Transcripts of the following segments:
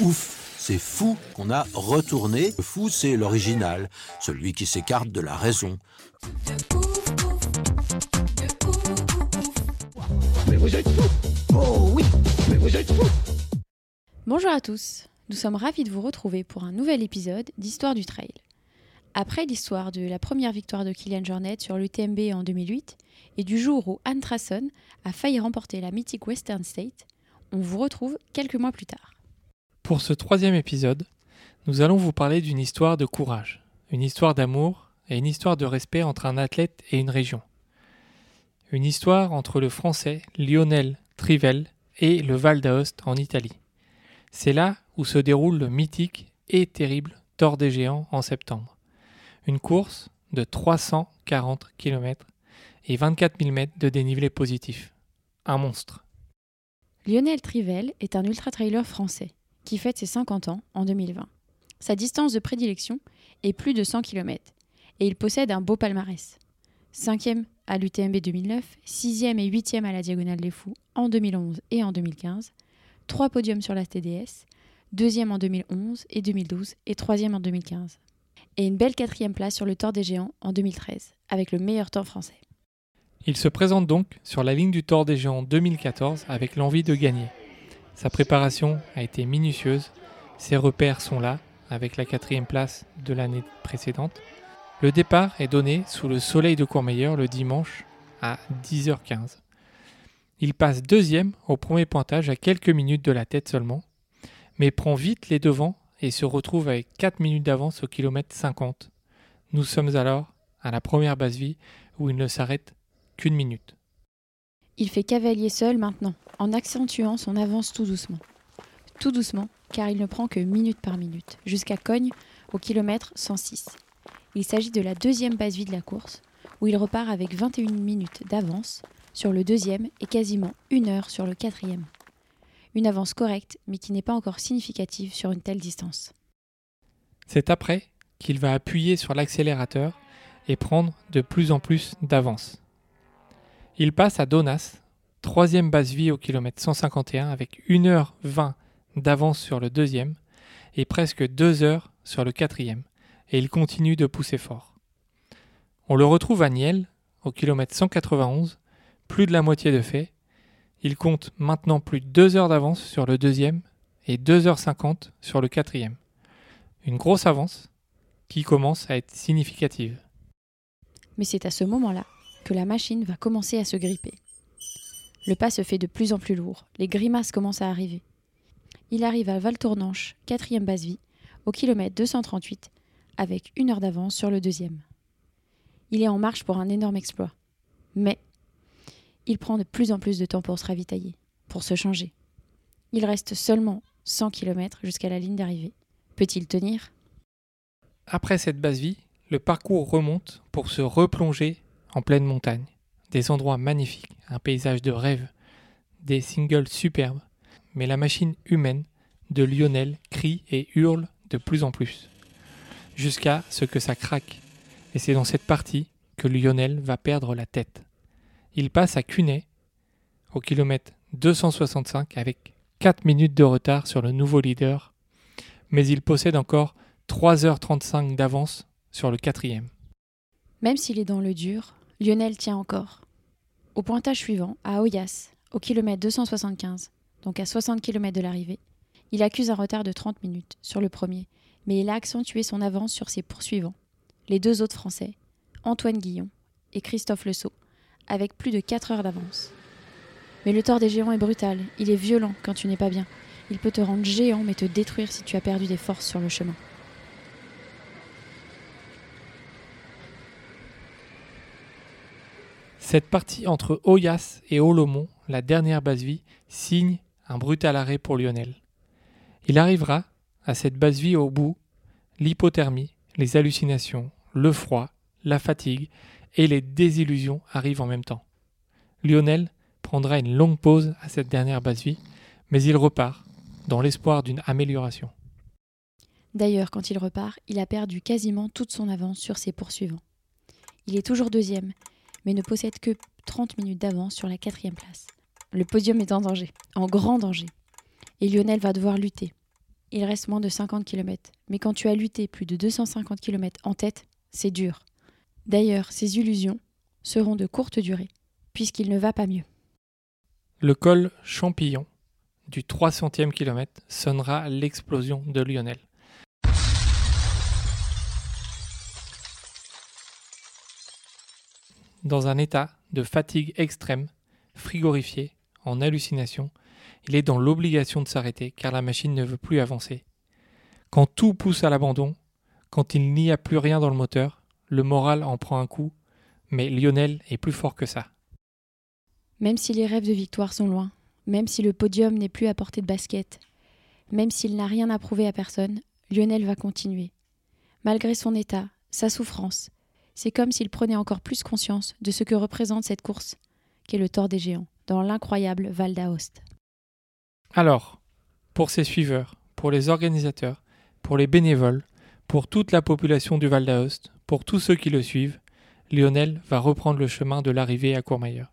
Ouf, c'est fou qu'on a retourné. Le fou, c'est l'original, celui qui s'écarte de la raison. Bonjour à tous, nous sommes ravis de vous retrouver pour un nouvel épisode d'Histoire du Trail. Après l'histoire de la première victoire de Kylian Jornet sur l'UTMB en 2008 et du jour où Anne Trasson a failli remporter la mythique Western State, on vous retrouve quelques mois plus tard. Pour ce troisième épisode, nous allons vous parler d'une histoire de courage, une histoire d'amour et une histoire de respect entre un athlète et une région. Une histoire entre le français Lionel Trivel et le Val d'Aoste en Italie. C'est là où se déroule le mythique et terrible Tour des Géants en septembre. Une course de 340 km et 24 000 mètres de dénivelé positif. Un monstre. Lionel Trivel est un ultra-trailer français qui fête ses 50 ans en 2020. Sa distance de prédilection est plus de 100 km et il possède un beau palmarès. 5e à l'UTMB 2009, 6e et 8e à la Diagonale des Fous en 2011 et en 2015, 3 podiums sur la TDS, 2e en 2011 et 2012 et 3e en 2015. Et une belle quatrième place sur le Tour des Géants en 2013, avec le meilleur temps français. Il se présente donc sur la ligne du Tour des Géants 2014 avec l'envie de gagner. Sa préparation a été minutieuse, ses repères sont là, avec la quatrième place de l'année précédente. Le départ est donné sous le soleil de Courmayeur le dimanche à 10h15. Il passe deuxième au premier pointage à quelques minutes de la tête seulement, mais prend vite les devants et se retrouve avec 4 minutes d'avance au kilomètre 50. Nous sommes alors à la première base vie où il ne s'arrête qu'une minute. Il fait cavalier seul maintenant, en accentuant son avance tout doucement. Tout doucement, car il ne prend que minute par minute, jusqu'à Cogne, au kilomètre 106. Il s'agit de la deuxième base vie de la course, où il repart avec 21 minutes d'avance sur le deuxième et quasiment une heure sur le quatrième. Une avance correcte, mais qui n'est pas encore significative sur une telle distance. C'est après qu'il va appuyer sur l'accélérateur et prendre de plus en plus d'avance. Il passe à Donas, troisième base vie au kilomètre 151 avec 1h20 d'avance sur le deuxième et presque 2 heures sur le quatrième, et il continue de pousser fort. On le retrouve à Niel, au kilomètre 191, plus de la moitié de fait. Il compte maintenant plus de 2 heures d'avance sur le deuxième et 2h50 sur le quatrième. Une grosse avance qui commence à être significative. Mais c'est à ce moment-là que la machine va commencer à se gripper. Le pas se fait de plus en plus lourd, les grimaces commencent à arriver. Il arrive à Val-Tournanche, quatrième base vie, au kilomètre 238, avec une heure d'avance sur le deuxième. Il est en marche pour un énorme exploit. Mais il prend de plus en plus de temps pour se ravitailler, pour se changer. Il reste seulement 100 km jusqu'à la ligne d'arrivée. Peut-il tenir? Après cette base vie, le parcours remonte pour se replonger en pleine montagne. Des endroits magnifiques, un paysage de rêve, des singles superbes, mais la machine humaine de Lionel crie et hurle de plus en plus, jusqu'à ce que ça craque. Et c'est dans cette partie que Lionel va perdre la tête. Il passe à Cuney, au kilomètre 265, avec 4 minutes de retard sur le nouveau leader, mais il possède encore 3h35 d'avance sur le quatrième. Même s'il est dans le dur, Lionel tient encore. Au pointage suivant, à Oyas, au kilomètre 275, donc à 60 km de l'arrivée, il accuse un retard de 30 minutes sur le premier, mais il a accentué son avance sur ses poursuivants, les deux autres Français, Antoine Guillon et Christophe Le Sceau, avec plus de 4 heures d'avance. Mais le tort des géants est brutal, il est violent quand tu n'es pas bien. Il peut te rendre géant mais te détruire si tu as perdu des forces sur le chemin. Cette partie entre Oyas et Olomont, la dernière base vie, signe un brutal arrêt pour Lionel. Il arrivera à cette basse vie au bout l'hypothermie, les hallucinations, le froid, la fatigue et les désillusions arrivent en même temps. Lionel prendra une longue pause à cette dernière basse vie, mais il repart dans l'espoir d'une amélioration. D'ailleurs, quand il repart, il a perdu quasiment toute son avance sur ses poursuivants. Il est toujours deuxième, mais ne possède que 30 minutes d'avance sur la quatrième place. Le podium est en danger, en grand danger. Et Lionel va devoir lutter. Il reste moins de 50 km, mais quand tu as lutté plus de 250 km en tête, c'est dur. D'ailleurs, ces illusions seront de courte durée, puisqu'il ne va pas mieux. Le col Champillon du 300e kilomètre sonnera l'explosion de Lionel. Dans un état de fatigue extrême, frigorifié, en hallucination, il est dans l'obligation de s'arrêter car la machine ne veut plus avancer. Quand tout pousse à l'abandon, quand il n'y a plus rien dans le moteur, le moral en prend un coup, mais Lionel est plus fort que ça. Même si les rêves de victoire sont loin, même si le podium n'est plus à portée de basket, même s'il n'a rien à prouver à personne, Lionel va continuer. Malgré son état, sa souffrance, c'est comme s'il prenait encore plus conscience de ce que représente cette course, qu'est le tort des géants, dans l'incroyable Val d'Aoste. Alors, pour ses suiveurs, pour les organisateurs, pour les bénévoles, pour toute la population du Val d'Aoste, pour tous ceux qui le suivent, Lionel va reprendre le chemin de l'arrivée à Courmayeur.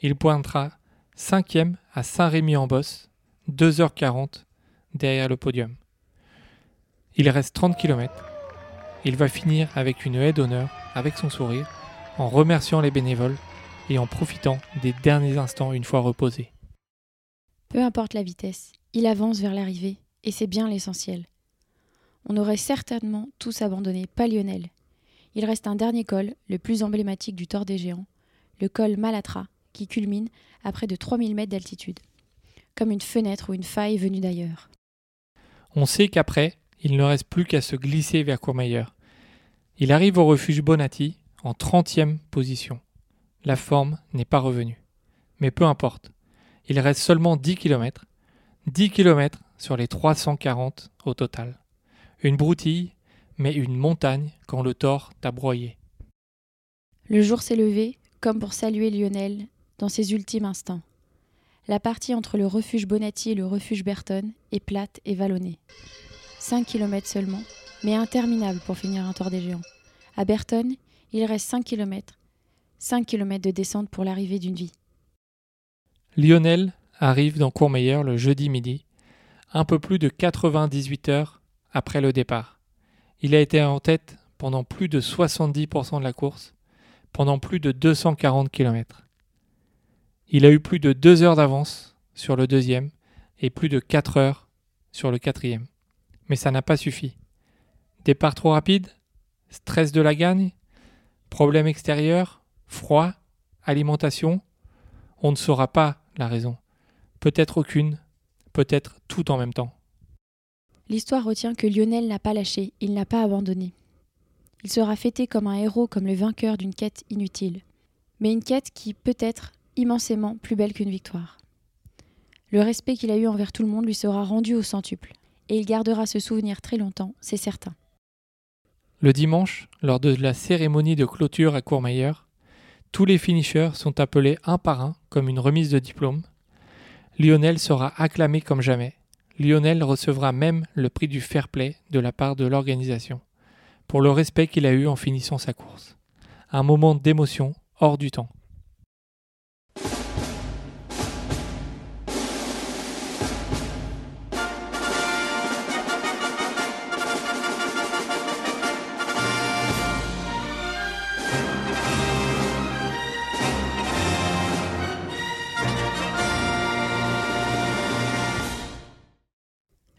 Il pointera cinquième à Saint-Rémy-en-Bosse, 2h40 derrière le podium. Il reste 30 km. Il va finir avec une haie d'honneur, avec son sourire, en remerciant les bénévoles et en profitant des derniers instants une fois reposé. Peu importe la vitesse, il avance vers l'arrivée, et c'est bien l'essentiel. On aurait certainement tous abandonné, pas Lionel. Il reste un dernier col, le plus emblématique du Tort des Géants, le col Malatra, qui culmine à près de 3000 mètres d'altitude, comme une fenêtre ou une faille venue d'ailleurs. On sait qu'après, il ne reste plus qu'à se glisser vers Courmayeur. Il arrive au refuge Bonatti en 30e position. La forme n'est pas revenue. Mais peu importe. Il reste seulement 10 km. 10 km sur les 340 au total. Une broutille, mais une montagne quand le tort t'a broyé. Le jour s'est levé, comme pour saluer Lionel dans ses ultimes instants. La partie entre le refuge Bonatti et le refuge Berton est plate et vallonnée. 5 km seulement, mais interminable pour finir un tort des géants. À Berton, il reste 5 km. 5 km de descente pour l'arrivée d'une vie. Lionel arrive dans Courmayeur le jeudi midi, un peu plus de 98 heures après le départ. Il a été en tête pendant plus de 70% de la course, pendant plus de 240 km. Il a eu plus de deux heures d'avance sur le deuxième et plus de quatre heures sur le quatrième. Mais ça n'a pas suffi. Départ trop rapide Stress de la gagne Problème extérieur Froid Alimentation On ne saura pas la raison. Peut-être aucune, peut-être tout en même temps. L'histoire retient que Lionel n'a pas lâché, il n'a pas abandonné. Il sera fêté comme un héros, comme le vainqueur d'une quête inutile. Mais une quête qui, peut-être, immensément plus belle qu'une victoire. Le respect qu'il a eu envers tout le monde lui sera rendu au centuple, et il gardera ce souvenir très longtemps, c'est certain. Le dimanche, lors de la cérémonie de clôture à Courmayeur, tous les finishers sont appelés un par un comme une remise de diplôme. Lionel sera acclamé comme jamais. Lionel recevra même le prix du fair play de la part de l'organisation, pour le respect qu'il a eu en finissant sa course. Un moment d'émotion hors du temps.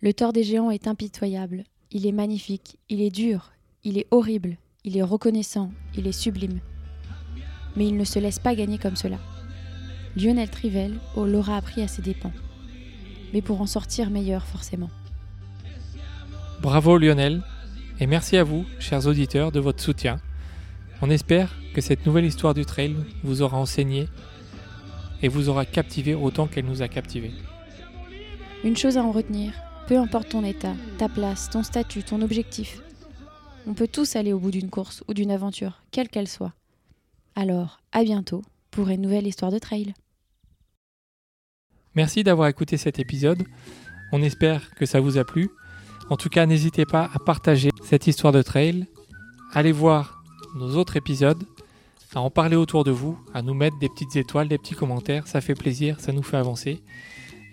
Le tort des géants est impitoyable, il est magnifique, il est dur, il est horrible, il est reconnaissant, il est sublime. Mais il ne se laisse pas gagner comme cela. Lionel Trivel l'aura appris à ses dépens, mais pour en sortir meilleur forcément. Bravo Lionel, et merci à vous, chers auditeurs, de votre soutien. On espère que cette nouvelle histoire du trail vous aura enseigné et vous aura captivé autant qu'elle nous a captivés. Une chose à en retenir, peu importe ton état, ta place, ton statut, ton objectif, on peut tous aller au bout d'une course ou d'une aventure, quelle qu'elle soit. Alors, à bientôt pour une nouvelle histoire de trail. Merci d'avoir écouté cet épisode. On espère que ça vous a plu. En tout cas, n'hésitez pas à partager cette histoire de trail. Allez voir nos autres épisodes, à en parler autour de vous, à nous mettre des petites étoiles, des petits commentaires. Ça fait plaisir, ça nous fait avancer.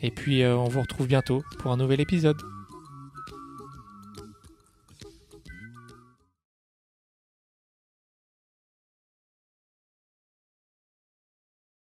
Et puis, euh, on vous retrouve bientôt pour un nouvel épisode.